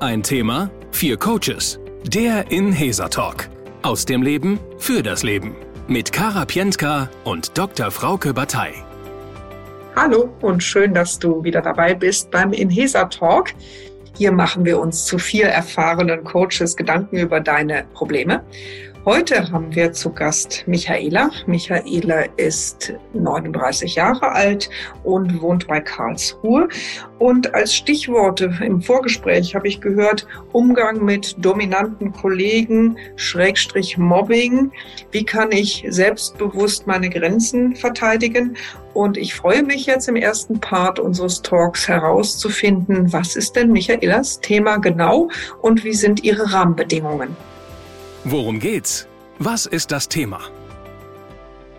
Ein Thema, vier Coaches. Der Inhesa Talk. Aus dem Leben für das Leben. Mit Kara Pientka und Dr. Frauke Batei. Hallo und schön, dass du wieder dabei bist beim Inhesa Talk. Hier machen wir uns zu vier erfahrenen Coaches Gedanken über deine Probleme. Heute haben wir zu Gast Michaela. Michaela ist 39 Jahre alt und wohnt bei Karlsruhe. Und als Stichworte im Vorgespräch habe ich gehört, Umgang mit dominanten Kollegen, Schrägstrich Mobbing. Wie kann ich selbstbewusst meine Grenzen verteidigen? Und ich freue mich jetzt im ersten Part unseres Talks herauszufinden, was ist denn Michaelas Thema genau und wie sind ihre Rahmenbedingungen? Worum geht's? Was ist das Thema?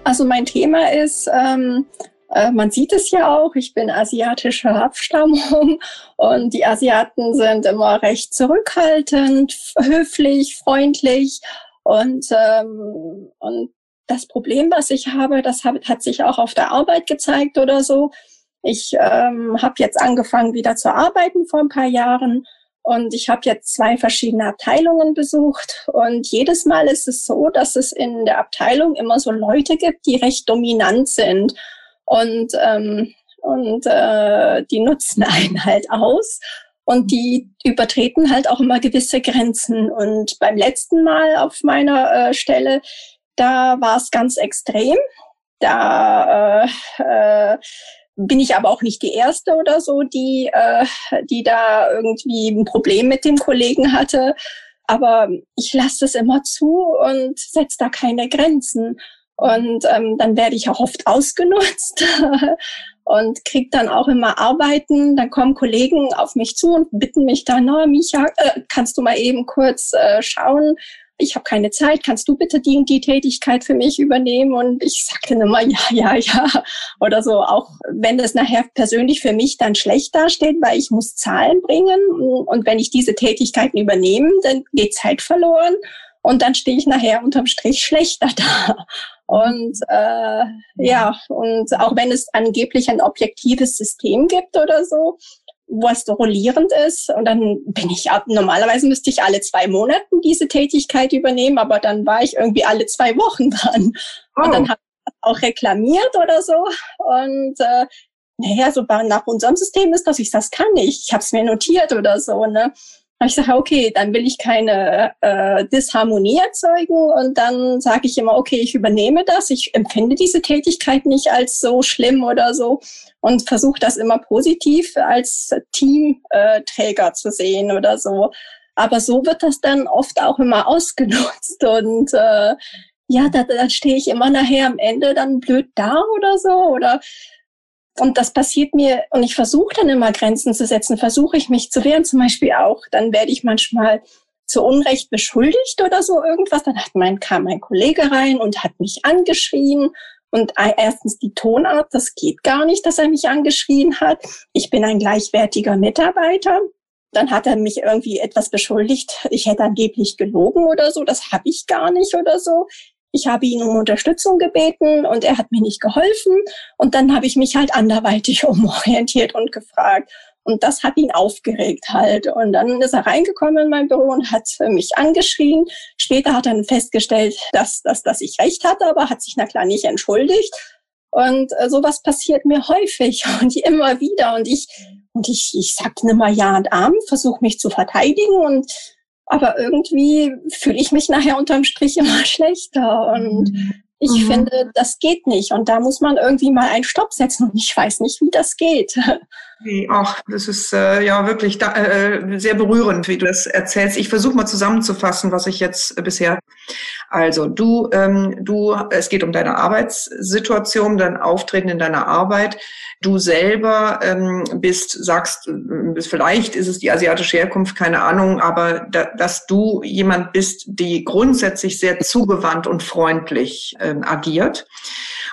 Also mein Thema ist, ähm, äh, man sieht es ja auch, ich bin asiatischer Abstammung und die Asiaten sind immer recht zurückhaltend, höflich, freundlich und, ähm, und das Problem, was ich habe, das hat, hat sich auch auf der Arbeit gezeigt oder so. Ich ähm, habe jetzt angefangen wieder zu arbeiten vor ein paar Jahren und ich habe jetzt zwei verschiedene Abteilungen besucht. Und jedes Mal ist es so, dass es in der Abteilung immer so Leute gibt, die recht dominant sind. Und, ähm, und äh, die nutzen einen halt aus. Und die übertreten halt auch immer gewisse Grenzen. Und beim letzten Mal auf meiner äh, Stelle, da war es ganz extrem. Da äh, äh, bin ich aber auch nicht die erste oder so, die, äh, die da irgendwie ein Problem mit dem Kollegen hatte. Aber ich lasse es immer zu und setze da keine Grenzen. Und ähm, dann werde ich auch oft ausgenutzt und krieg dann auch immer Arbeiten. Dann kommen Kollegen auf mich zu und bitten mich dann, oh, Micha, äh, kannst du mal eben kurz äh, schauen, ich habe keine Zeit, kannst du bitte die und die Tätigkeit für mich übernehmen? Und ich sagte immer, ja, ja, ja. Oder so, auch wenn es nachher persönlich für mich dann schlecht dasteht, weil ich muss Zahlen bringen. Und wenn ich diese Tätigkeiten übernehme, dann geht Zeit verloren. Und dann stehe ich nachher unterm Strich schlechter da. Und äh, ja, und auch wenn es angeblich ein objektives System gibt oder so, was rollierend ist. Und dann bin ich ab, normalerweise müsste ich alle zwei Monate diese Tätigkeit übernehmen, aber dann war ich irgendwie alle zwei Wochen dran. Oh. Und dann oh. habe ich auch reklamiert oder so. Und äh, naja, so nach unserem System ist das, ich das kann nicht. Ich habe es mir notiert oder so. Ne? Ich sage, okay, dann will ich keine äh, Disharmonie erzeugen und dann sage ich immer, okay, ich übernehme das, ich empfinde diese Tätigkeit nicht als so schlimm oder so und versuche das immer positiv als Teamträger zu sehen oder so. Aber so wird das dann oft auch immer ausgenutzt und äh, ja, da, da stehe ich immer nachher am Ende dann blöd da oder so oder und das passiert mir, und ich versuche dann immer Grenzen zu setzen, versuche ich mich zu wehren, zum Beispiel auch. Dann werde ich manchmal zu Unrecht beschuldigt oder so irgendwas. Dann hat mein, kam mein Kollege rein und hat mich angeschrien. Und erstens die Tonart, das geht gar nicht, dass er mich angeschrien hat. Ich bin ein gleichwertiger Mitarbeiter. Dann hat er mich irgendwie etwas beschuldigt, ich hätte angeblich gelogen oder so. Das habe ich gar nicht oder so. Ich habe ihn um Unterstützung gebeten und er hat mir nicht geholfen. Und dann habe ich mich halt anderweitig umorientiert und gefragt. Und das hat ihn aufgeregt halt. Und dann ist er reingekommen in mein Büro und hat mich angeschrien. Später hat er dann festgestellt, dass, dass, dass ich recht hatte, aber hat sich na klar nicht entschuldigt. Und äh, sowas passiert mir häufig und immer wieder. Und ich, und ich, ich sag nimmer Ja und Arm, versuche mich zu verteidigen und aber irgendwie fühle ich mich nachher unterm Strich immer schlechter. Und ich mhm. finde, das geht nicht. Und da muss man irgendwie mal einen Stopp setzen. Und ich weiß nicht, wie das geht. Ach, das ist äh, ja wirklich da, äh, sehr berührend, wie du das erzählst. Ich versuche mal zusammenzufassen, was ich jetzt äh, bisher. Also du, ähm, du, es geht um deine Arbeitssituation, dein Auftreten in deiner Arbeit. Du selber ähm, bist, sagst, äh, vielleicht ist es die asiatische Herkunft, keine Ahnung, aber da, dass du jemand bist, die grundsätzlich sehr zugewandt und freundlich ähm, agiert.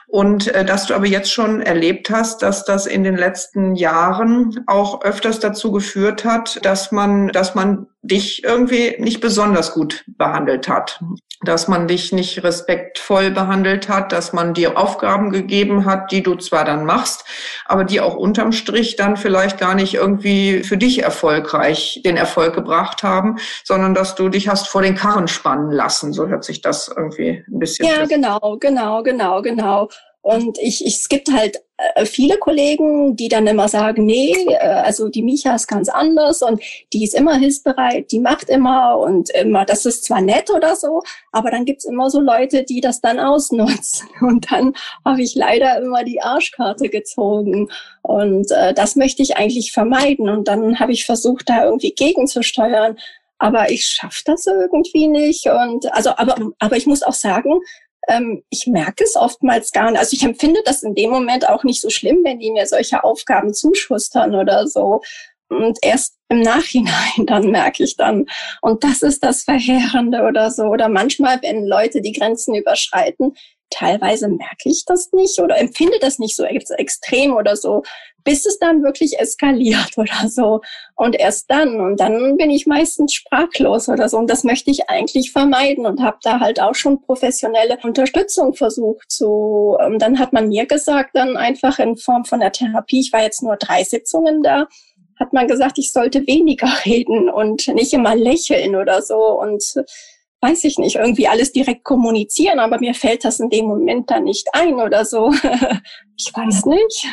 Und äh, dass du aber jetzt schon erlebt hast, dass das in den letzten Jahren auch öfters dazu geführt hat, dass man, dass man dich irgendwie nicht besonders gut behandelt hat, dass man dich nicht respektvoll behandelt hat, dass man dir Aufgaben gegeben hat, die du zwar dann machst, aber die auch unterm Strich dann vielleicht gar nicht irgendwie für dich erfolgreich den Erfolg gebracht haben, sondern dass du dich hast vor den Karren spannen lassen. So hört sich das irgendwie ein bisschen. Ja, genau, genau, genau, genau. Und ich, ich, es gibt halt äh, viele Kollegen, die dann immer sagen, nee, äh, also die Micha ist ganz anders und die ist immer hilfsbereit, die macht immer und immer, das ist zwar nett oder so, aber dann gibt's immer so Leute, die das dann ausnutzen. Und dann habe ich leider immer die Arschkarte gezogen. Und äh, das möchte ich eigentlich vermeiden. Und dann habe ich versucht, da irgendwie gegenzusteuern. Aber ich schaffe das irgendwie nicht. Und also, aber, aber ich muss auch sagen, ähm, ich merke es oftmals gar nicht. Also ich empfinde das in dem Moment auch nicht so schlimm, wenn die mir solche Aufgaben zuschustern oder so. Und erst im Nachhinein dann merke ich dann. Und das ist das Verheerende oder so. Oder manchmal, wenn Leute die Grenzen überschreiten, teilweise merke ich das nicht oder empfinde das nicht so extrem oder so, bis es dann wirklich eskaliert oder so. Und erst dann, und dann bin ich meistens sprachlos oder so. Und das möchte ich eigentlich vermeiden und habe da halt auch schon professionelle Unterstützung versucht zu. Ähm, dann hat man mir gesagt, dann einfach in Form von der Therapie, ich war jetzt nur drei Sitzungen da, hat man gesagt, ich sollte weniger reden und nicht immer lächeln oder so. Und weiß ich nicht, irgendwie alles direkt kommunizieren, aber mir fällt das in dem Moment dann nicht ein oder so. ich weiß nicht.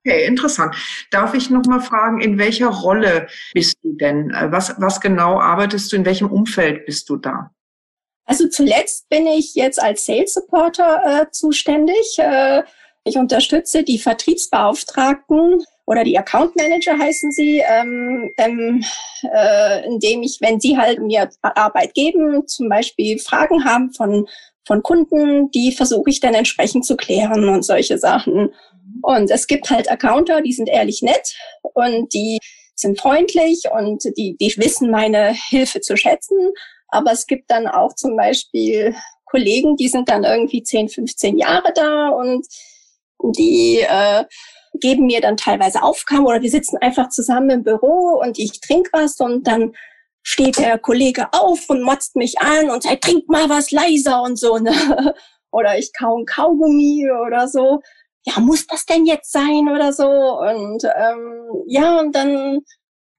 Okay, interessant. Darf ich noch mal fragen, in welcher Rolle bist du denn? Was, was genau arbeitest du? In welchem Umfeld bist du da? Also zuletzt bin ich jetzt als Sales Supporter äh, zuständig. Äh, ich unterstütze die Vertriebsbeauftragten oder die Account Manager heißen sie, ähm, ähm, äh, indem ich, wenn sie halt mir Arbeit geben, zum Beispiel Fragen haben von von Kunden, die versuche ich dann entsprechend zu klären und solche Sachen. Und es gibt halt Accounter, die sind ehrlich nett und die sind freundlich und die, die wissen meine Hilfe zu schätzen. Aber es gibt dann auch zum Beispiel Kollegen, die sind dann irgendwie 10, 15 Jahre da und die äh, geben mir dann teilweise Aufgaben oder wir sitzen einfach zusammen im Büro und ich trinke was und dann steht der Kollege auf und motzt mich an und sagt, trink mal was leiser und so. Ne? Oder ich kau ein Kaugummi oder so. Ja, muss das denn jetzt sein oder so? Und ähm, ja, und dann,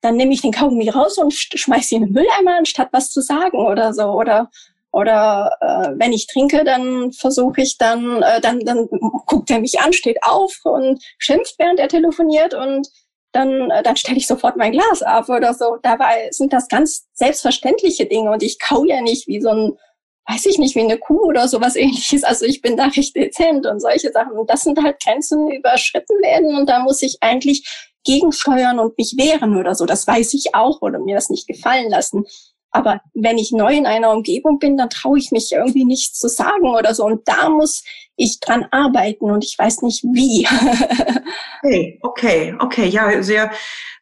dann nehme ich den Kaugummi raus und schmeiß ihn in den Mülleimer, anstatt was zu sagen oder so. Oder oder äh, wenn ich trinke, dann versuche ich dann, äh, dann, dann guckt er mich an, steht auf und schimpft, während er telefoniert und dann, äh, dann stelle ich sofort mein Glas ab oder so. Dabei sind das ganz selbstverständliche Dinge und ich kau ja nicht wie so ein, weiß ich nicht, wie eine Kuh oder sowas ähnliches. Also ich bin da recht dezent und solche Sachen. Und das sind halt Grenzen überschritten werden und da muss ich eigentlich gegensteuern und mich wehren oder so. Das weiß ich auch oder mir das nicht gefallen lassen. Aber wenn ich neu in einer Umgebung bin, dann traue ich mich irgendwie nichts zu sagen oder so. Und da muss ich dran arbeiten und ich weiß nicht wie. okay, okay, okay. Ja, sehr,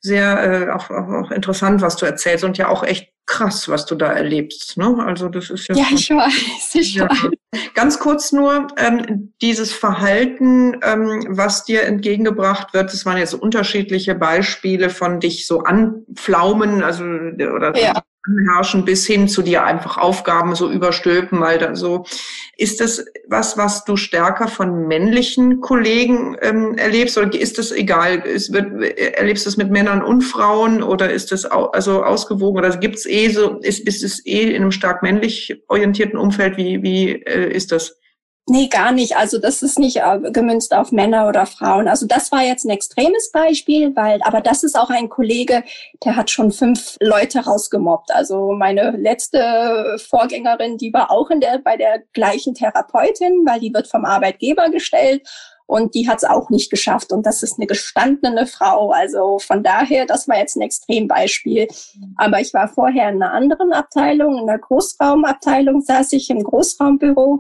sehr äh, auch, auch, auch interessant, was du erzählst und ja auch echt krass, was du da erlebst. Ne? Also das ist ja. Ja, ich weiß, ich ja. weiß. Ganz kurz nur ähm, dieses Verhalten, ähm, was dir entgegengebracht wird. Das waren jetzt unterschiedliche Beispiele von dich so anpflaumen, also oder ja herrschen bis hin zu dir einfach Aufgaben so überstülpen, weil da so. Ist das was, was du stärker von männlichen Kollegen ähm, erlebst oder ist das egal? Ist, wird, erlebst du es mit Männern und Frauen oder ist das au, also ausgewogen oder gibt's eh so, ist, ist es eh in einem stark männlich orientierten Umfeld? Wie, wie äh, ist das? Nee, gar nicht. Also das ist nicht äh, gemünzt auf Männer oder Frauen. Also das war jetzt ein extremes Beispiel, weil, aber das ist auch ein Kollege, der hat schon fünf Leute rausgemobbt. Also meine letzte Vorgängerin, die war auch in der, bei der gleichen Therapeutin, weil die wird vom Arbeitgeber gestellt und die hat es auch nicht geschafft. Und das ist eine gestandene Frau. Also von daher, das war jetzt ein Extrembeispiel. Aber ich war vorher in einer anderen Abteilung, in der Großraumabteilung saß ich im Großraumbüro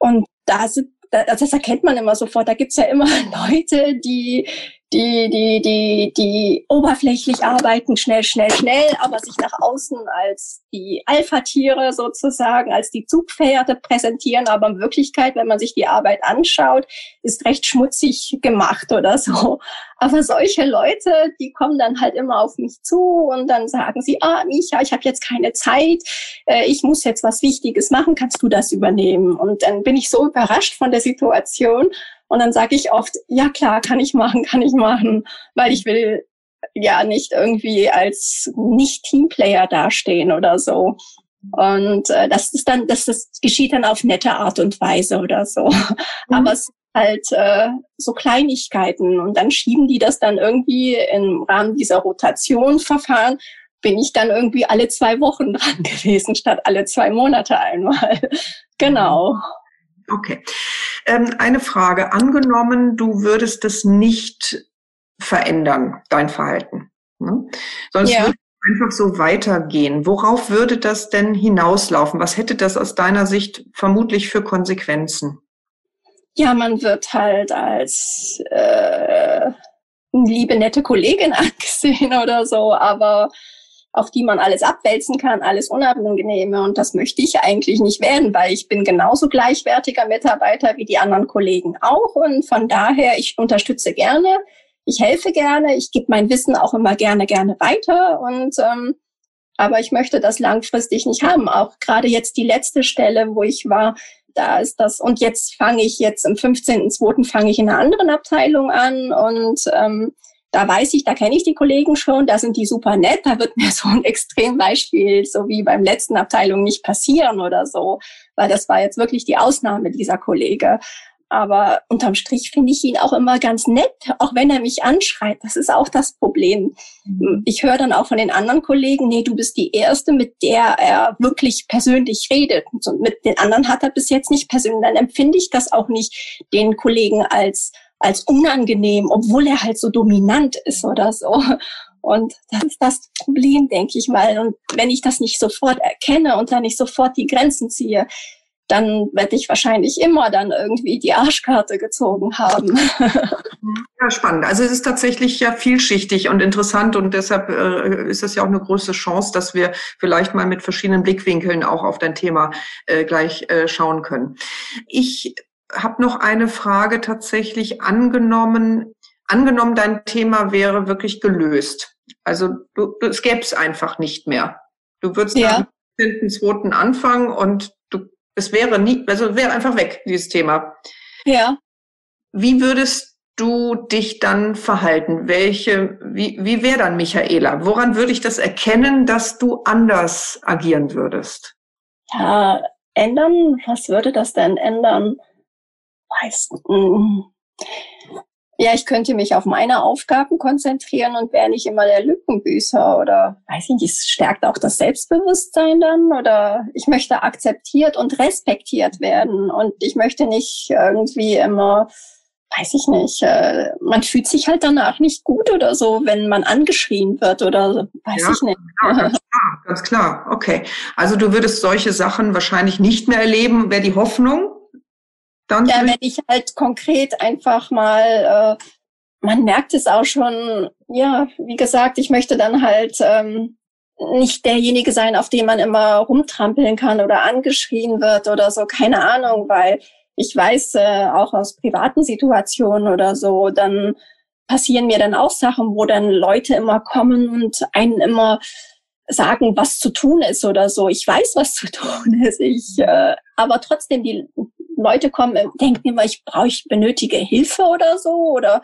und da sind, also das erkennt man immer sofort. Da gibt's ja immer Leute, die, die, die, die, die oberflächlich arbeiten, schnell, schnell, schnell, aber sich nach außen als die Alpha-Tiere sozusagen, als die Zugpferde präsentieren. Aber in Wirklichkeit, wenn man sich die Arbeit anschaut, ist recht schmutzig gemacht oder so. Aber solche Leute, die kommen dann halt immer auf mich zu und dann sagen sie, ah, Micha, ich habe jetzt keine Zeit, äh, ich muss jetzt was Wichtiges machen, kannst du das übernehmen? Und dann bin ich so überrascht von der Situation und dann sage ich oft, ja klar, kann ich machen, kann ich machen, weil ich will ja nicht irgendwie als nicht Teamplayer dastehen oder so. Und äh, das ist dann, das, das geschieht dann auf nette Art und Weise oder so. Mhm. Aber es halt äh, so Kleinigkeiten und dann schieben die das dann irgendwie im Rahmen dieser Rotationsverfahren bin ich dann irgendwie alle zwei Wochen dran gewesen statt alle zwei Monate einmal. genau. Okay. Ähm, eine Frage. Angenommen, du würdest das nicht verändern, dein Verhalten. Ne? Sonst ja. würde einfach so weitergehen. Worauf würde das denn hinauslaufen? Was hätte das aus deiner Sicht vermutlich für Konsequenzen? Ja, man wird halt als äh, liebe, nette Kollegin angesehen oder so, aber auf die man alles abwälzen kann, alles Unangenehme. Und das möchte ich eigentlich nicht werden, weil ich bin genauso gleichwertiger Mitarbeiter wie die anderen Kollegen auch. Und von daher, ich unterstütze gerne, ich helfe gerne, ich gebe mein Wissen auch immer gerne, gerne weiter. Und ähm, aber ich möchte das langfristig nicht haben. Auch gerade jetzt die letzte Stelle, wo ich war, da ist das. Und jetzt fange ich jetzt am 15.02. fange ich in einer anderen Abteilung an und ähm, da weiß ich, da kenne ich die Kollegen schon, da sind die super nett, da wird mir so ein Extrembeispiel, so wie beim letzten Abteilung, nicht passieren oder so, weil das war jetzt wirklich die Ausnahme dieser Kollege. Aber unterm Strich finde ich ihn auch immer ganz nett, auch wenn er mich anschreit. Das ist auch das Problem. Mhm. Ich höre dann auch von den anderen Kollegen, nee, du bist die Erste, mit der er wirklich persönlich redet. Und mit den anderen hat er bis jetzt nicht persönlich. Dann empfinde ich das auch nicht den Kollegen als als unangenehm, obwohl er halt so dominant ist oder so. Und das ist das Problem, denke ich mal. Und wenn ich das nicht sofort erkenne und dann nicht sofort die Grenzen ziehe, dann werde ich wahrscheinlich immer dann irgendwie die Arschkarte gezogen haben. Ja, spannend. Also es ist tatsächlich ja vielschichtig und interessant und deshalb äh, ist es ja auch eine große Chance, dass wir vielleicht mal mit verschiedenen Blickwinkeln auch auf dein Thema äh, gleich äh, schauen können. Ich habe noch eine Frage tatsächlich angenommen. Angenommen, dein Thema wäre wirklich gelöst. Also du, du, es gäbe es einfach nicht mehr. Du würdest ja. am 15.2. anfangen und du, es wäre nie, also wäre einfach weg, dieses Thema. Ja. Wie würdest du dich dann verhalten? Welche, wie, wie wäre dann Michaela? Woran würde ich das erkennen, dass du anders agieren würdest? Ja, ändern? Was würde das denn ändern? Weiß, mm. ja, ich könnte mich auf meine Aufgaben konzentrieren und wäre nicht immer der Lückenbüßer oder weiß ich nicht, es stärkt auch das Selbstbewusstsein dann oder ich möchte akzeptiert und respektiert werden und ich möchte nicht irgendwie immer weiß ich nicht, äh, man fühlt sich halt danach nicht gut oder so, wenn man angeschrien wird oder weiß ja, ich nicht. Ja, ganz klar, ganz klar. Okay. Also du würdest solche Sachen wahrscheinlich nicht mehr erleben, wäre die Hoffnung. Dann ja, wenn ich halt konkret einfach mal, äh, man merkt es auch schon, ja, wie gesagt, ich möchte dann halt ähm, nicht derjenige sein, auf den man immer rumtrampeln kann oder angeschrien wird oder so, keine Ahnung, weil ich weiß äh, auch aus privaten Situationen oder so, dann passieren mir dann auch Sachen, wo dann Leute immer kommen und einen immer sagen, was zu tun ist oder so. Ich weiß, was zu tun ist. Ich, äh, aber trotzdem, die Leute kommen, denken immer, ich brauche, ich benötige Hilfe oder so oder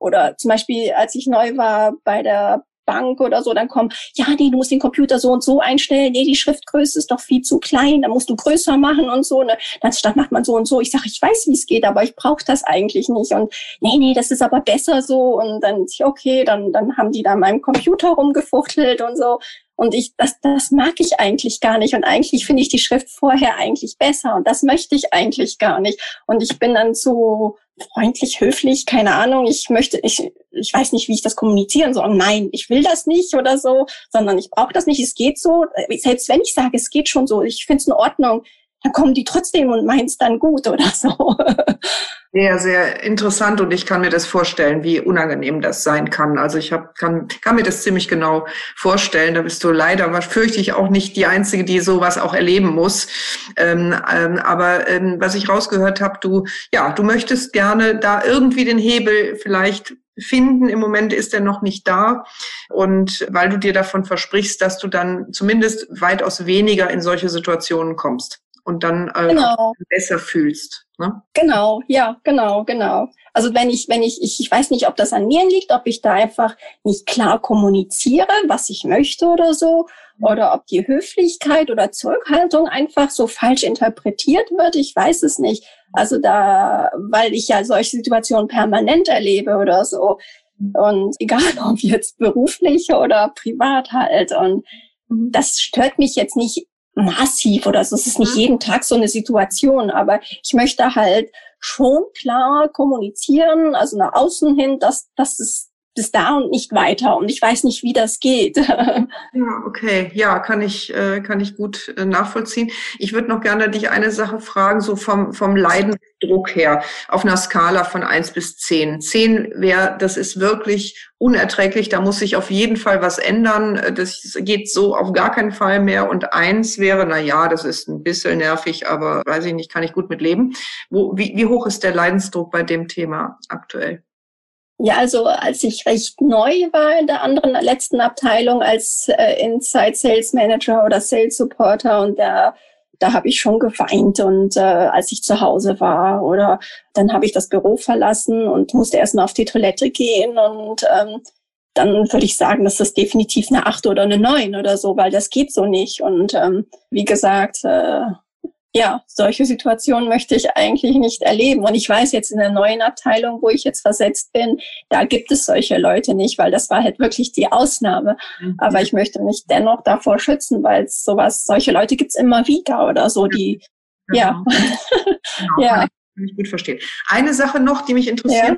oder zum Beispiel, als ich neu war bei der Bank oder so, dann kommen, ja, nee, du musst den Computer so und so einstellen, nee, die Schriftgröße ist doch viel zu klein, dann musst du größer machen und so. Ne? Dann statt macht man so und so. Ich sage, ich weiß, wie es geht, aber ich brauche das eigentlich nicht. Und nee, nee, das ist aber besser so. Und dann, okay, dann, dann haben die da meinem Computer rumgefuchtelt und so. Und ich, das, das mag ich eigentlich gar nicht. Und eigentlich finde ich die Schrift vorher eigentlich besser. Und das möchte ich eigentlich gar nicht. Und ich bin dann zu freundlich, höflich, keine Ahnung. Ich möchte, ich, ich weiß nicht, wie ich das kommunizieren soll. Nein, ich will das nicht oder so, sondern ich brauche das nicht. Es geht so. Selbst wenn ich sage, es geht schon so, ich finde es in Ordnung. Dann kommen die trotzdem und meinen es dann gut oder so. Sehr, sehr interessant und ich kann mir das vorstellen, wie unangenehm das sein kann. Also ich hab, kann, kann mir das ziemlich genau vorstellen. Da bist du leider, was fürchte ich, auch nicht die Einzige, die sowas auch erleben muss. Ähm, ähm, aber ähm, was ich rausgehört habe, du, ja, du möchtest gerne da irgendwie den Hebel vielleicht finden. Im Moment ist er noch nicht da. Und weil du dir davon versprichst, dass du dann zumindest weitaus weniger in solche Situationen kommst und dann äh, genau. besser fühlst. Ne? Genau, ja, genau, genau. Also wenn ich, wenn ich, ich, ich weiß nicht, ob das an mir liegt, ob ich da einfach nicht klar kommuniziere, was ich möchte oder so, oder ob die Höflichkeit oder Zurückhaltung einfach so falsch interpretiert wird. Ich weiß es nicht. Also da, weil ich ja solche Situationen permanent erlebe oder so. Und egal ob jetzt beruflich oder privat halt. Und das stört mich jetzt nicht massiv oder so. Es ist nicht mhm. jeden Tag so eine Situation, aber ich möchte halt schon klar kommunizieren, also nach außen hin, dass, dass es bis da und nicht weiter. Und ich weiß nicht, wie das geht. Ja, okay. Ja, kann ich, äh, kann ich gut äh, nachvollziehen. Ich würde noch gerne dich eine Sache fragen, so vom, vom Leidensdruck her, auf einer Skala von eins bis zehn. Zehn wäre, das ist wirklich unerträglich, da muss sich auf jeden Fall was ändern. Das geht so auf gar keinen Fall mehr. Und eins wäre, na ja, das ist ein bisschen nervig, aber weiß ich nicht, kann ich gut mit leben. Wo, wie, wie hoch ist der Leidensdruck bei dem Thema aktuell? Ja, also als ich recht neu war in der anderen letzten Abteilung als äh, Inside Sales Manager oder Sales Supporter und da da habe ich schon geweint und äh, als ich zu Hause war oder dann habe ich das Büro verlassen und musste erstmal auf die Toilette gehen und ähm, dann würde ich sagen, das definitiv eine acht oder eine neun oder so, weil das geht so nicht. Und ähm, wie gesagt, äh, ja, solche Situationen möchte ich eigentlich nicht erleben. Und ich weiß jetzt in der neuen Abteilung, wo ich jetzt versetzt bin, da gibt es solche Leute nicht, weil das war halt wirklich die Ausnahme. Mhm. Aber ich möchte mich dennoch davor schützen, weil sowas, solche Leute gibt's immer wieder oder so, die, genau. ja. Genau. ja. Kann ich gut verstehen. Eine Sache noch, die mich interessiert, ja.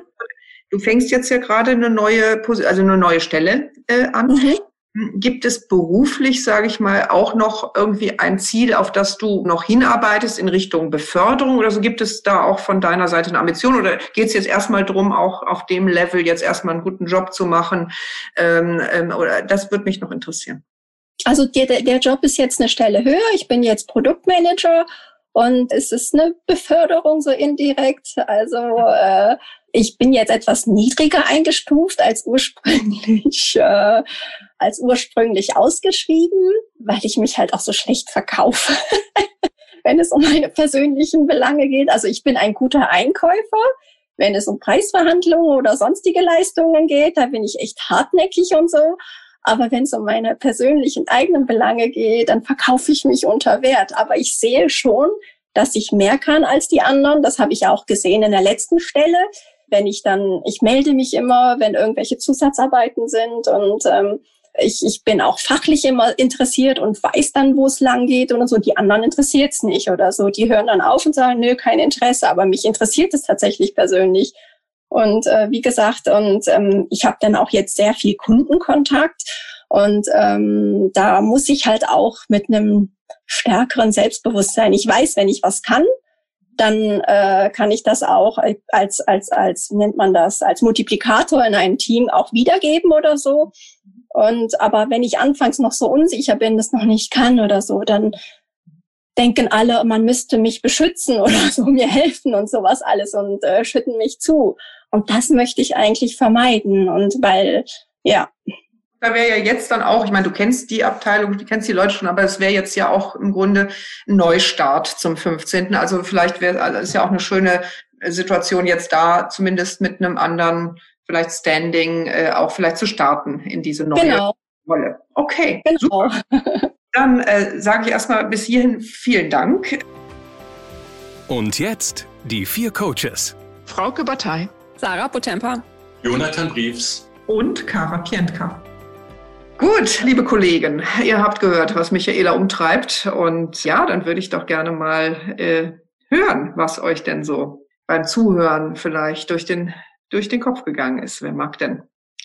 Du fängst jetzt ja gerade eine neue, also eine neue Stelle äh, an. Mhm. Gibt es beruflich, sage ich mal, auch noch irgendwie ein Ziel, auf das du noch hinarbeitest in Richtung Beförderung oder so? Gibt es da auch von deiner Seite eine Ambition oder geht es jetzt erstmal drum, auch auf dem Level jetzt erstmal einen guten Job zu machen? Ähm, ähm, oder das würde mich noch interessieren. Also der, der Job ist jetzt eine Stelle höher. Ich bin jetzt Produktmanager und es ist eine Beförderung so indirekt. Also äh, ich bin jetzt etwas niedriger eingestuft als ursprünglich, äh, als ursprünglich ausgeschrieben, weil ich mich halt auch so schlecht verkaufe, wenn es um meine persönlichen Belange geht. Also ich bin ein guter Einkäufer. Wenn es um Preisverhandlungen oder sonstige Leistungen geht, da bin ich echt hartnäckig und so. Aber wenn es um meine persönlichen eigenen Belange geht, dann verkaufe ich mich unter Wert. Aber ich sehe schon, dass ich mehr kann als die anderen. Das habe ich auch gesehen in der letzten Stelle. Wenn ich dann, ich melde mich immer, wenn irgendwelche Zusatzarbeiten sind und ähm, ich, ich bin auch fachlich immer interessiert und weiß dann, wo es lang geht und so. Die anderen interessiert es nicht oder so. Die hören dann auf und sagen, nö, kein Interesse. Aber mich interessiert es tatsächlich persönlich. Und äh, wie gesagt, und ähm, ich habe dann auch jetzt sehr viel Kundenkontakt. Und ähm, da muss ich halt auch mit einem stärkeren Selbstbewusstsein. Ich weiß, wenn ich was kann, dann äh, kann ich das auch als, als, als, nennt man das, als Multiplikator in einem Team auch wiedergeben oder so. Und aber wenn ich anfangs noch so unsicher bin, das noch nicht kann oder so, dann denken alle, man müsste mich beschützen oder so mir helfen und sowas alles und äh, schütten mich zu. Und das möchte ich eigentlich vermeiden. Und weil, ja. Da wäre ja jetzt dann auch, ich meine, du kennst die Abteilung, du kennst die Leute schon, aber es wäre jetzt ja auch im Grunde ein Neustart zum 15. Also vielleicht wäre, ist ja auch eine schöne Situation jetzt da, zumindest mit einem anderen, vielleicht Standing, äh, auch vielleicht zu starten in diese neue genau. Rolle. Okay, genau. super. Dann äh, sage ich erstmal bis hierhin vielen Dank. Und jetzt die vier Coaches. Frauke Batei. Sarah Potempa. Jonathan Briefs. Und Kara Pientka. Gut, liebe Kollegen, ihr habt gehört, was Michaela umtreibt. Und ja, dann würde ich doch gerne mal äh, hören, was euch denn so beim Zuhören vielleicht durch den, durch den Kopf gegangen ist. Wer mag denn,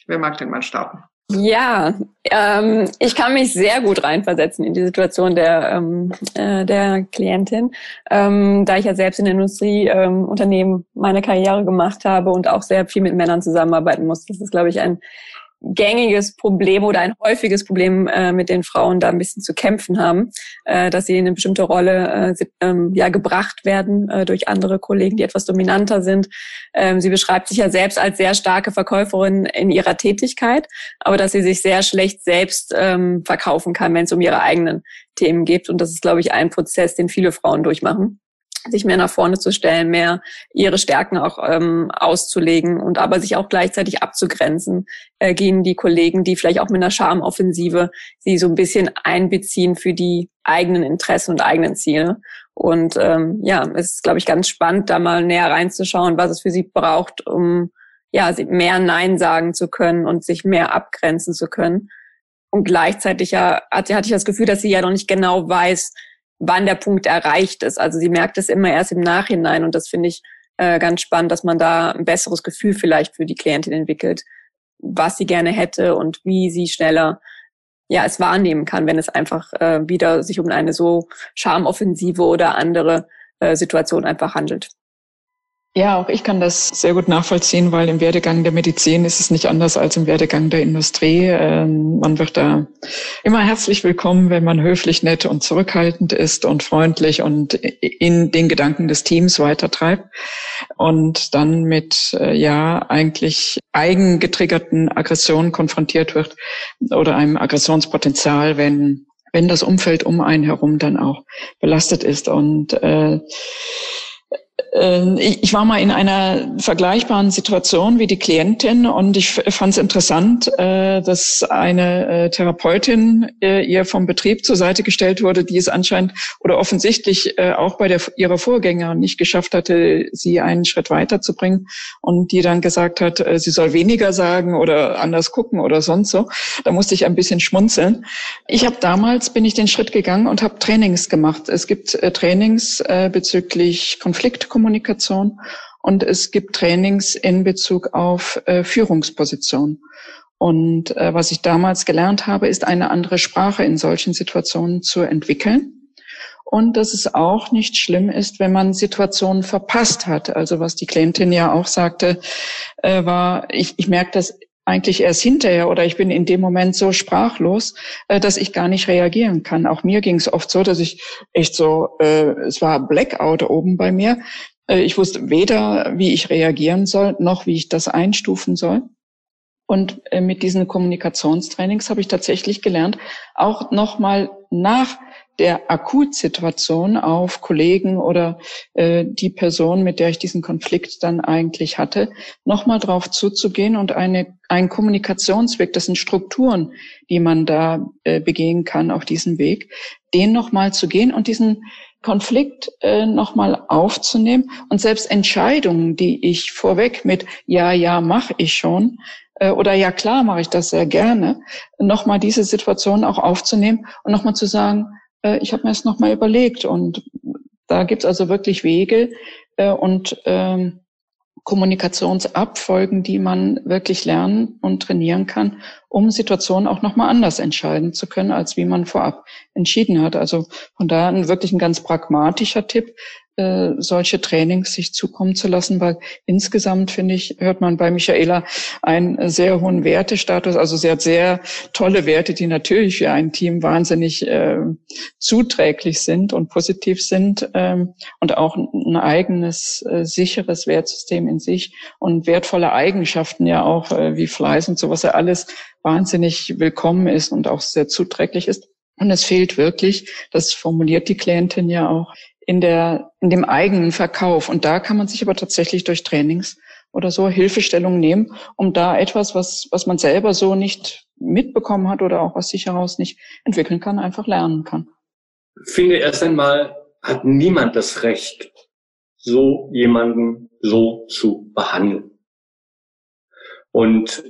wer mag denn mal starten? Ja, ähm, ich kann mich sehr gut reinversetzen in die Situation der, ähm, äh, der Klientin, ähm, da ich ja selbst in Industrieunternehmen ähm, meine Karriere gemacht habe und auch sehr viel mit Männern zusammenarbeiten muss. Das ist, glaube ich, ein gängiges Problem oder ein häufiges Problem, äh, mit den Frauen da ein bisschen zu kämpfen haben, äh, dass sie in eine bestimmte Rolle äh, ähm, ja gebracht werden äh, durch andere Kollegen, die etwas dominanter sind. Ähm, sie beschreibt sich ja selbst als sehr starke Verkäuferin in ihrer Tätigkeit, aber dass sie sich sehr schlecht selbst ähm, verkaufen kann, wenn es um ihre eigenen Themen geht. Und das ist, glaube ich, ein Prozess, den viele Frauen durchmachen sich mehr nach vorne zu stellen, mehr ihre Stärken auch ähm, auszulegen und aber sich auch gleichzeitig abzugrenzen äh, gegen die Kollegen, die vielleicht auch mit einer Schamoffensive sie so ein bisschen einbeziehen für die eigenen Interessen und eigenen Ziele. Und ähm, ja, es ist, glaube ich, ganz spannend, da mal näher reinzuschauen, was es für sie braucht, um ja mehr Nein sagen zu können und sich mehr abgrenzen zu können. Und gleichzeitig ja, hatte, hatte ich das Gefühl, dass sie ja noch nicht genau weiß, wann der Punkt erreicht ist. Also sie merkt es immer erst im Nachhinein und das finde ich äh, ganz spannend, dass man da ein besseres Gefühl vielleicht für die Klientin entwickelt, was sie gerne hätte und wie sie schneller ja es wahrnehmen kann, wenn es einfach äh, wieder sich um eine so Schamoffensive oder andere äh, Situation einfach handelt. Ja, auch ich kann das sehr gut nachvollziehen, weil im Werdegang der Medizin ist es nicht anders als im Werdegang der Industrie. Ähm, man wird da immer herzlich willkommen, wenn man höflich, nett und zurückhaltend ist und freundlich und in den Gedanken des Teams weitertreibt und dann mit, äh, ja, eigentlich eigengetriggerten Aggressionen konfrontiert wird oder einem Aggressionspotenzial, wenn wenn das Umfeld um einen herum dann auch belastet ist und äh, ich war mal in einer vergleichbaren Situation wie die Klientin und ich fand es interessant, äh, dass eine äh, Therapeutin äh, ihr vom Betrieb zur Seite gestellt wurde, die es anscheinend oder offensichtlich auch bei der, ihrer Vorgänger nicht geschafft hatte, sie einen Schritt weiterzubringen und die dann gesagt hat, sie soll weniger sagen oder anders gucken oder sonst so. Da musste ich ein bisschen schmunzeln. Ich habe damals, bin ich den Schritt gegangen und habe Trainings gemacht. Es gibt Trainings bezüglich Konfliktkommunikation Kommunikation und es gibt Trainings in Bezug auf äh, Führungsposition. Und äh, was ich damals gelernt habe, ist eine andere Sprache in solchen Situationen zu entwickeln. Und dass es auch nicht schlimm ist, wenn man Situationen verpasst hat. Also was die Klientin ja auch sagte, äh, war, ich, ich merke das eigentlich erst hinterher oder ich bin in dem Moment so sprachlos, äh, dass ich gar nicht reagieren kann. Auch mir ging es oft so, dass ich echt so, äh, es war Blackout oben bei mir. Äh, ich wusste weder, wie ich reagieren soll, noch wie ich das einstufen soll. Und äh, mit diesen Kommunikationstrainings habe ich tatsächlich gelernt, auch nochmal nach der Akutsituation auf Kollegen oder äh, die Person, mit der ich diesen Konflikt dann eigentlich hatte, nochmal drauf zuzugehen und eine, ein Kommunikationsweg, das sind Strukturen, die man da äh, begehen kann auf diesem Weg, den nochmal zu gehen und diesen Konflikt äh, nochmal aufzunehmen. Und selbst Entscheidungen, die ich vorweg mit Ja, ja, mache ich schon äh, oder Ja, klar, mache ich das sehr gerne, nochmal diese Situation auch aufzunehmen und nochmal zu sagen, äh, ich habe mir das nochmal überlegt. Und da gibt's also wirklich Wege äh, und äh, Kommunikationsabfolgen, die man wirklich lernen und trainieren kann, um Situationen auch nochmal anders entscheiden zu können, als wie man vorab entschieden hat. Also von daher wirklich ein ganz pragmatischer Tipp, äh, solche Trainings sich zukommen zu lassen, weil insgesamt finde ich, hört man bei Michaela einen sehr hohen Wertestatus. Also sie hat sehr tolle Werte, die natürlich für ein Team wahnsinnig äh, zuträglich sind und positiv sind ähm, und auch ein eigenes äh, sicheres Wertsystem in sich und wertvolle Eigenschaften ja auch äh, wie Fleiß und sowas ja alles wahnsinnig willkommen ist und auch sehr zuträglich ist. Und es fehlt wirklich, das formuliert die Klientin ja auch, in der, in dem eigenen Verkauf. Und da kann man sich aber tatsächlich durch Trainings oder so Hilfestellung nehmen, um da etwas, was, was man selber so nicht mitbekommen hat oder auch aus sich heraus nicht entwickeln kann, einfach lernen kann. Ich finde erst einmal hat niemand das Recht, so jemanden so zu behandeln. Und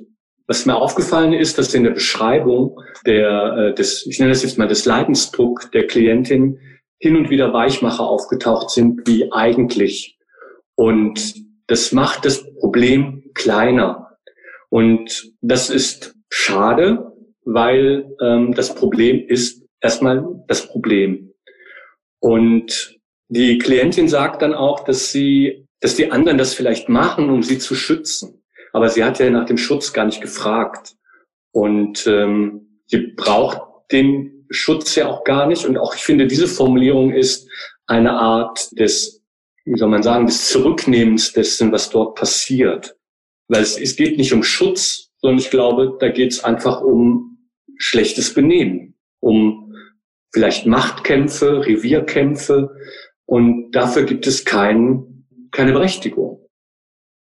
was mir aufgefallen ist, dass in der Beschreibung der, äh, des, ich nenne das jetzt mal des Leidensdruck der Klientin hin und wieder Weichmacher aufgetaucht sind wie eigentlich. Und das macht das Problem kleiner. Und das ist schade, weil ähm, das Problem ist erstmal das Problem. Und die Klientin sagt dann auch, dass sie, dass die anderen das vielleicht machen, um sie zu schützen. Aber sie hat ja nach dem Schutz gar nicht gefragt. Und ähm, sie braucht den Schutz ja auch gar nicht. Und auch ich finde, diese Formulierung ist eine Art des, wie soll man sagen, des Zurücknehmens dessen, was dort passiert. Weil es, es geht nicht um Schutz, sondern ich glaube, da geht es einfach um schlechtes Benehmen, um vielleicht Machtkämpfe, Revierkämpfe. Und dafür gibt es kein, keine Berechtigung.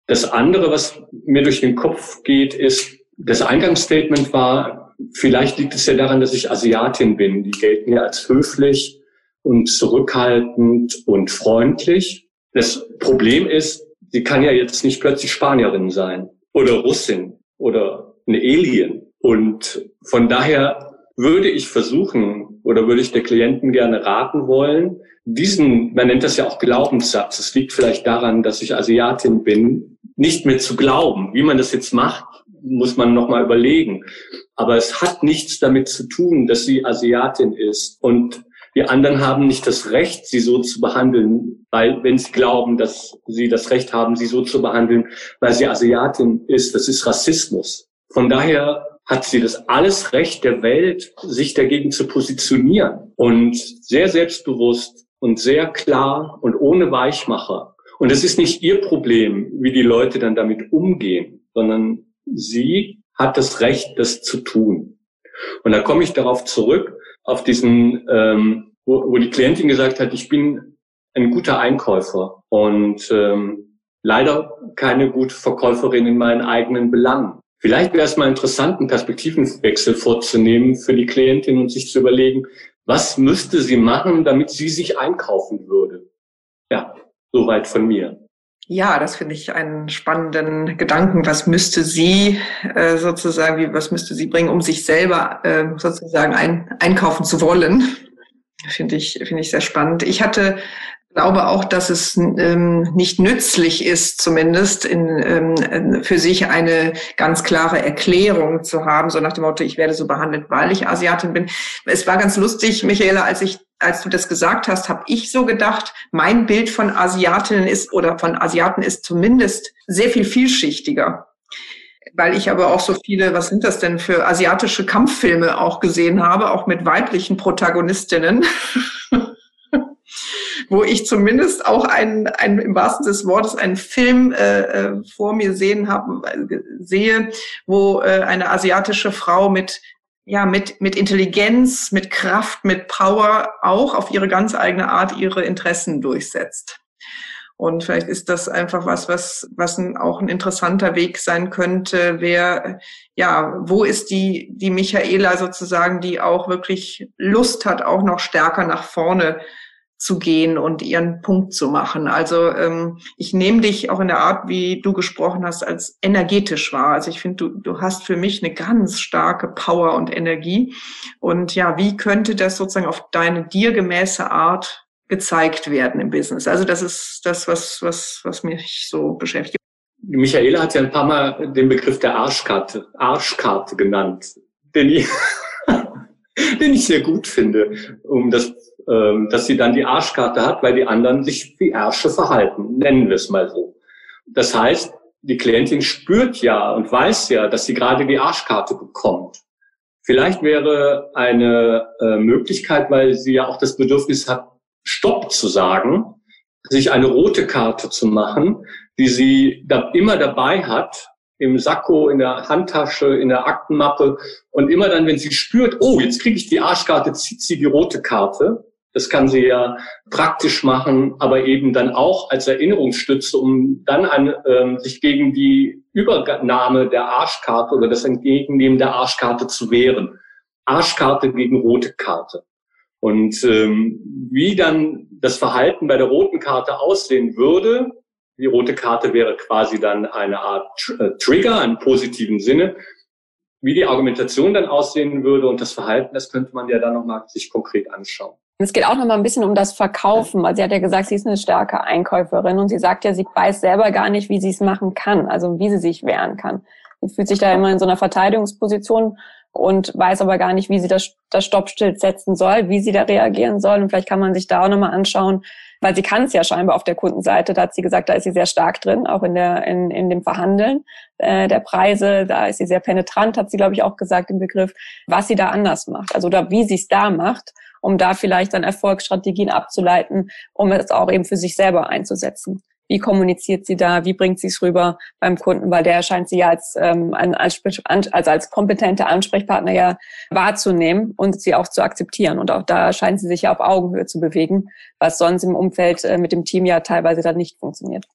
Das andere, was mir durch den Kopf geht, ist, das Eingangsstatement war, vielleicht liegt es ja daran, dass ich Asiatin bin. Die gelten ja als höflich und zurückhaltend und freundlich. Das Problem ist, sie kann ja jetzt nicht plötzlich Spanierin sein oder Russin oder eine Alien. Und von daher würde ich versuchen oder würde ich der Klienten gerne raten wollen, diesen, man nennt das ja auch Glaubenssatz, es liegt vielleicht daran, dass ich Asiatin bin, nicht mehr zu glauben. Wie man das jetzt macht, muss man nochmal überlegen. Aber es hat nichts damit zu tun, dass sie Asiatin ist. Und die anderen haben nicht das Recht, sie so zu behandeln, weil wenn sie glauben, dass sie das Recht haben, sie so zu behandeln, weil sie Asiatin ist, das ist Rassismus. Von daher hat sie das alles Recht der Welt, sich dagegen zu positionieren und sehr selbstbewusst und sehr klar und ohne Weichmacher. Und es ist nicht ihr Problem, wie die Leute dann damit umgehen, sondern sie hat das Recht, das zu tun. Und da komme ich darauf zurück, auf diesen, ähm, wo, wo die Klientin gesagt hat, ich bin ein guter Einkäufer und ähm, leider keine gute Verkäuferin in meinen eigenen Belangen. Vielleicht wäre es mal interessant, einen Perspektivenwechsel vorzunehmen für die Klientin und sich zu überlegen, was müsste sie machen, damit sie sich einkaufen würde. Ja, soweit von mir. Ja, das finde ich einen spannenden Gedanken. Was müsste sie äh, sozusagen, wie, was müsste sie bringen, um sich selber äh, sozusagen ein, einkaufen zu wollen? Finde ich, finde ich sehr spannend. Ich hatte glaube auch, dass es ähm, nicht nützlich ist, zumindest in, ähm, für sich eine ganz klare Erklärung zu haben, so nach dem Motto, ich werde so behandelt, weil ich Asiatin bin. Es war ganz lustig, Michaela, als ich als du das gesagt hast, habe ich so gedacht, mein Bild von Asiatinnen ist oder von Asiaten ist zumindest sehr viel vielschichtiger. Weil ich aber auch so viele, was sind das denn für asiatische Kampffilme auch gesehen habe, auch mit weiblichen Protagonistinnen. wo ich zumindest auch einen, einen im wahrsten des Wortes einen Film äh, äh vor mir sehen habe, äh, sehe, wo äh, eine asiatische Frau mit ja, mit, mit Intelligenz, mit Kraft, mit Power auch auf ihre ganz eigene Art ihre Interessen durchsetzt. Und vielleicht ist das einfach was, was, was ein, auch ein interessanter Weg sein könnte. Wer, ja, wo ist die, die Michaela sozusagen, die auch wirklich Lust hat, auch noch stärker nach vorne zu gehen und ihren Punkt zu machen. Also ähm, ich nehme dich auch in der Art, wie du gesprochen hast, als energetisch wahr. Also ich finde, du, du hast für mich eine ganz starke Power und Energie. Und ja, wie könnte das sozusagen auf deine dir gemäße Art gezeigt werden im Business? Also das ist das, was, was, was mich so beschäftigt. Michaela hat ja ein paar Mal den Begriff der Arschkarte, Arschkarte genannt, den ich, den ich sehr gut finde, um das ähm, dass sie dann die Arschkarte hat, weil die anderen sich wie Ärsche verhalten, nennen wir es mal so. Das heißt, die Klientin spürt ja und weiß ja, dass sie gerade die Arschkarte bekommt. Vielleicht wäre eine äh, Möglichkeit, weil sie ja auch das Bedürfnis hat, Stopp zu sagen, sich eine rote Karte zu machen, die sie da immer dabei hat, im Sakko, in der Handtasche, in der Aktenmappe. Und immer dann, wenn sie spürt, oh, jetzt kriege ich die Arschkarte, zieht sie die rote Karte. Das kann sie ja praktisch machen, aber eben dann auch als Erinnerungsstütze, um dann an, ähm, sich gegen die Übernahme der Arschkarte oder das Entgegennehmen der Arschkarte zu wehren. Arschkarte gegen rote Karte. Und ähm, wie dann das Verhalten bei der roten Karte aussehen würde, die rote Karte wäre quasi dann eine Art äh, Trigger im positiven Sinne, wie die Argumentation dann aussehen würde und das Verhalten, das könnte man ja dann nochmal sich konkret anschauen. Es geht auch noch mal ein bisschen um das Verkaufen. Also sie hat ja gesagt, sie ist eine starke Einkäuferin und sie sagt ja, sie weiß selber gar nicht, wie sie es machen kann, also wie sie sich wehren kann. und fühlt sich da immer in so einer Verteidigungsposition und weiß aber gar nicht, wie sie das, das Stoppschild setzen soll, wie sie da reagieren soll. Und vielleicht kann man sich da auch nochmal anschauen, weil sie kann es ja scheinbar auf der Kundenseite, da hat sie gesagt, da ist sie sehr stark drin, auch in, der, in, in dem Verhandeln äh, der Preise, da ist sie sehr penetrant, hat sie, glaube ich, auch gesagt im Begriff, was sie da anders macht, also oder wie sie es da macht, um da vielleicht dann Erfolgsstrategien abzuleiten, um es auch eben für sich selber einzusetzen. Wie kommuniziert sie da? Wie bringt sie es rüber beim Kunden? Weil der scheint sie ja als, ähm, als, also als kompetente Ansprechpartner ja wahrzunehmen und sie auch zu akzeptieren. Und auch da scheint sie sich ja auf Augenhöhe zu bewegen, was sonst im Umfeld äh, mit dem Team ja teilweise dann nicht funktioniert.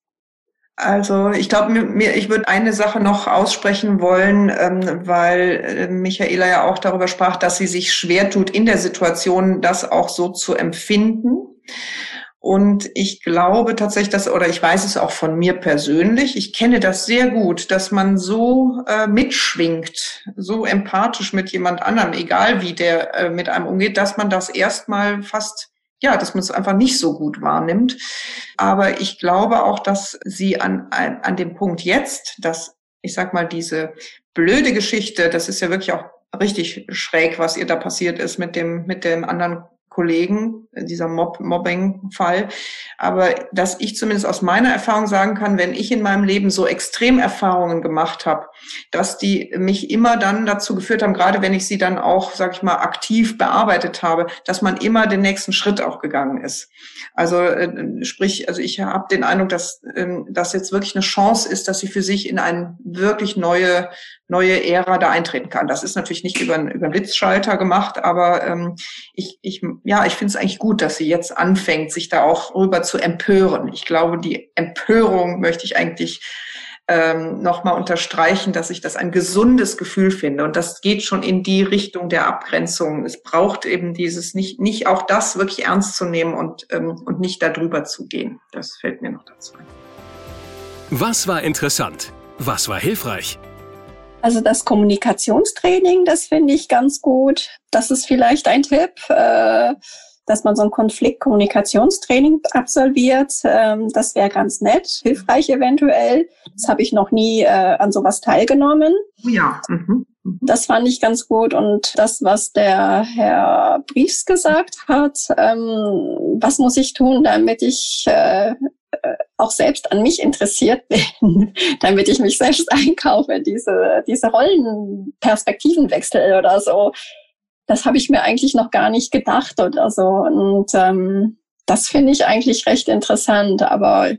Also ich glaube, mir, ich würde eine Sache noch aussprechen wollen, ähm, weil äh, Michaela ja auch darüber sprach, dass sie sich schwer tut, in der Situation das auch so zu empfinden. Und ich glaube tatsächlich, dass, oder ich weiß es auch von mir persönlich, ich kenne das sehr gut, dass man so äh, mitschwingt, so empathisch mit jemand anderem, egal wie der äh, mit einem umgeht, dass man das erstmal fast, ja, dass man es einfach nicht so gut wahrnimmt. Aber ich glaube auch, dass sie an, an, an dem Punkt jetzt, dass, ich sag mal, diese blöde Geschichte, das ist ja wirklich auch richtig schräg, was ihr da passiert ist mit dem, mit dem anderen Kollegen, dieser Mob Mobbing-Fall. Aber dass ich zumindest aus meiner Erfahrung sagen kann, wenn ich in meinem Leben so Extremerfahrungen gemacht habe, dass die mich immer dann dazu geführt haben, gerade wenn ich sie dann auch, sag ich mal, aktiv bearbeitet habe, dass man immer den nächsten Schritt auch gegangen ist. Also äh, sprich, also ich habe den Eindruck, dass ähm, das jetzt wirklich eine Chance ist, dass sie für sich in eine wirklich neue neue Ära da eintreten kann. Das ist natürlich nicht über, über einen Blitzschalter gemacht, aber ähm, ich, ich, ja, ich finde es eigentlich gut, dass sie jetzt anfängt, sich da auch rüber zu empören. Ich glaube, die Empörung möchte ich eigentlich ähm, nochmal unterstreichen, dass ich das ein gesundes Gefühl finde. Und das geht schon in die Richtung der Abgrenzung. Es braucht eben dieses, nicht, nicht auch das wirklich ernst zu nehmen und, ähm, und nicht darüber zu gehen. Das fällt mir noch dazu ein. Was war interessant? Was war hilfreich? Also das Kommunikationstraining, das finde ich ganz gut. Das ist vielleicht ein Tipp, äh, dass man so ein Konfliktkommunikationstraining absolviert. Ähm, das wäre ganz nett, hilfreich eventuell. Das habe ich noch nie äh, an sowas teilgenommen. Oh ja. Mhm. mhm. Das fand ich ganz gut. Und das, was der Herr Briefs gesagt hat, ähm, was muss ich tun, damit ich äh, auch selbst an mich interessiert bin, damit ich mich selbst einkaufe, diese, diese Rollenperspektivenwechsel oder so. Das habe ich mir eigentlich noch gar nicht gedacht oder so. Und ähm, das finde ich eigentlich recht interessant, aber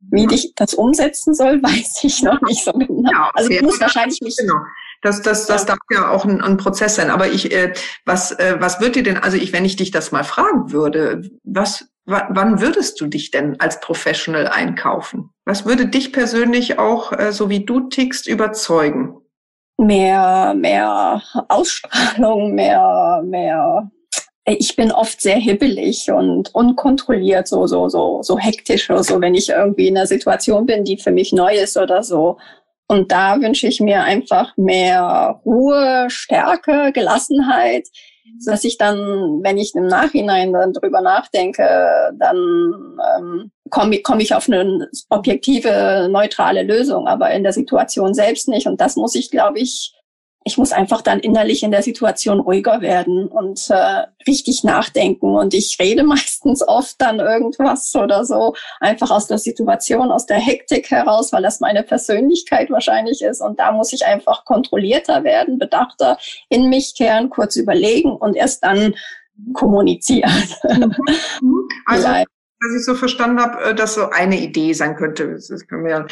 wie ich das umsetzen soll, weiß ich noch nicht so genau. Ja, also ich muss wahrscheinlich mich. Genau. Das, das, das darf ja auch ein, ein Prozess sein. Aber ich, äh, was, äh, was wird dir denn, also ich, wenn ich dich das mal fragen würde, was, wann würdest du dich denn als Professional einkaufen? Was würde dich persönlich auch, äh, so wie du tickst, überzeugen? Mehr, mehr Ausstrahlung, mehr, mehr. Ich bin oft sehr hibbelig und unkontrolliert, so, so, so, so hektisch oder so, wenn ich irgendwie in einer Situation bin, die für mich neu ist oder so. Und da wünsche ich mir einfach mehr Ruhe, Stärke, Gelassenheit, dass ich dann, wenn ich im Nachhinein dann drüber nachdenke, dann ähm, komme komm ich auf eine objektive, neutrale Lösung, aber in der Situation selbst nicht. Und das muss ich, glaube ich, ich muss einfach dann innerlich in der Situation ruhiger werden und äh, richtig nachdenken. Und ich rede meistens oft dann irgendwas oder so, einfach aus der Situation, aus der Hektik heraus, weil das meine Persönlichkeit wahrscheinlich ist. Und da muss ich einfach kontrollierter werden, bedachter in mich kehren, kurz überlegen und erst dann kommunizieren. Mhm. Also, was ich so verstanden habe, äh, dass so eine Idee sein könnte. Das können wir ja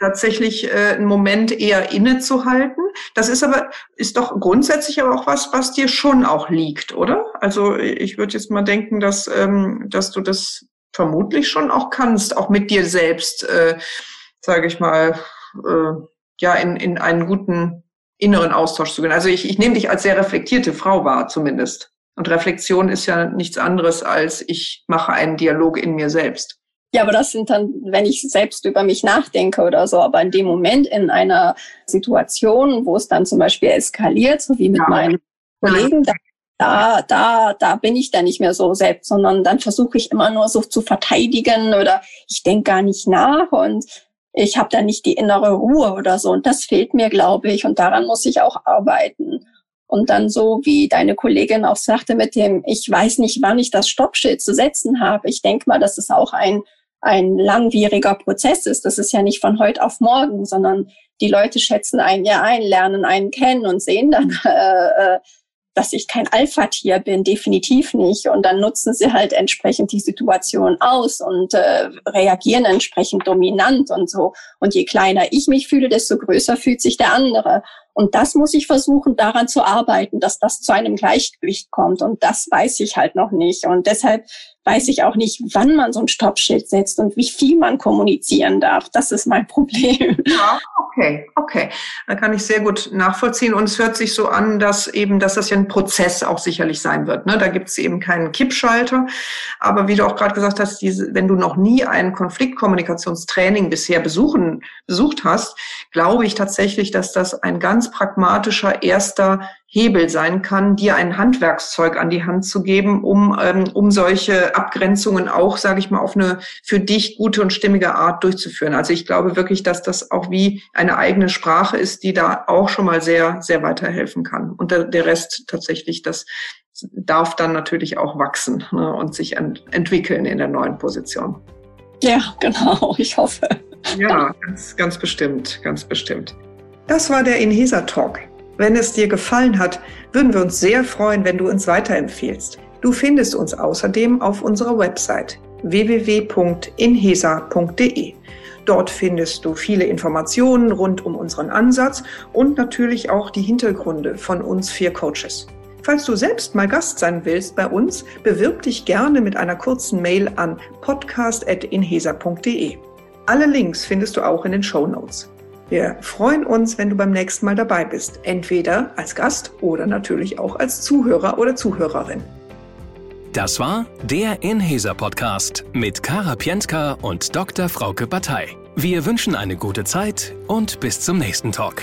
tatsächlich äh, einen Moment eher innezuhalten. Das ist aber, ist doch grundsätzlich aber auch was, was dir schon auch liegt, oder? Also ich würde jetzt mal denken, dass, ähm, dass du das vermutlich schon auch kannst, auch mit dir selbst, äh, sage ich mal, äh, ja, in, in einen guten inneren Austausch zu gehen. Also ich, ich nehme dich als sehr reflektierte Frau wahr, zumindest. Und Reflexion ist ja nichts anderes als ich mache einen Dialog in mir selbst. Ja, aber das sind dann, wenn ich selbst über mich nachdenke oder so, aber in dem Moment in einer Situation, wo es dann zum Beispiel eskaliert, so wie mit ja. meinen Kollegen, da, da, da bin ich dann nicht mehr so selbst, sondern dann versuche ich immer nur so zu verteidigen oder ich denke gar nicht nach und ich habe da nicht die innere Ruhe oder so. Und das fehlt mir, glaube ich. Und daran muss ich auch arbeiten. Und dann so, wie deine Kollegin auch sagte, mit dem, ich weiß nicht, wann ich das Stoppschild zu setzen habe. Ich denke mal, dass es auch ein, ein langwieriger Prozess ist. Das ist ja nicht von heute auf morgen, sondern die Leute schätzen einen ja ein, lernen einen kennen und sehen dann, äh, äh dass ich kein Alpha-Tier bin, definitiv nicht. Und dann nutzen sie halt entsprechend die Situation aus und äh, reagieren entsprechend dominant und so. Und je kleiner ich mich fühle, desto größer fühlt sich der andere. Und das muss ich versuchen, daran zu arbeiten, dass das zu einem Gleichgewicht kommt. Und das weiß ich halt noch nicht. Und deshalb weiß ich auch nicht, wann man so ein Stoppschild setzt und wie viel man kommunizieren darf. Das ist mein Problem. Ja, okay, okay. Da kann ich sehr gut nachvollziehen. Und es hört sich so an, dass eben, dass das ja ein Prozess auch sicherlich sein wird. Ne? Da gibt es eben keinen Kippschalter. Aber wie du auch gerade gesagt hast, diese, wenn du noch nie ein Konfliktkommunikationstraining bisher besuchen, besucht hast, glaube ich tatsächlich, dass das ein ganz pragmatischer erster Hebel sein kann, dir ein Handwerkszeug an die Hand zu geben, um, ähm, um solche Abgrenzungen auch, sage ich mal, auf eine für dich gute und stimmige Art durchzuführen. Also ich glaube wirklich, dass das auch wie eine eigene Sprache ist, die da auch schon mal sehr, sehr weiterhelfen kann. Und der, der Rest tatsächlich, das darf dann natürlich auch wachsen ne, und sich ent entwickeln in der neuen Position. Ja, genau, ich hoffe. Ja, ganz, ganz bestimmt, ganz bestimmt. Das war der Inhesa Talk. Wenn es dir gefallen hat, würden wir uns sehr freuen, wenn du uns weiterempfehlst. Du findest uns außerdem auf unserer Website www.inhesa.de. Dort findest du viele Informationen rund um unseren Ansatz und natürlich auch die Hintergründe von uns vier Coaches. Falls du selbst mal Gast sein willst bei uns, bewirb dich gerne mit einer kurzen Mail an podcast.inhesa.de. Alle Links findest du auch in den Show Notes. Wir freuen uns, wenn du beim nächsten Mal dabei bist, entweder als Gast oder natürlich auch als Zuhörer oder Zuhörerin. Das war der Inhaser Podcast mit Kara Pientka und Dr. Frauke Batei. Wir wünschen eine gute Zeit und bis zum nächsten Talk.